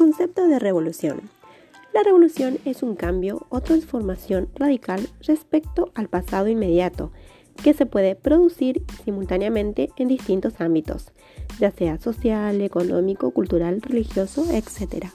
concepto de revolución. La revolución es un cambio o transformación radical respecto al pasado inmediato que se puede producir simultáneamente en distintos ámbitos, ya sea social, económico, cultural, religioso, etc.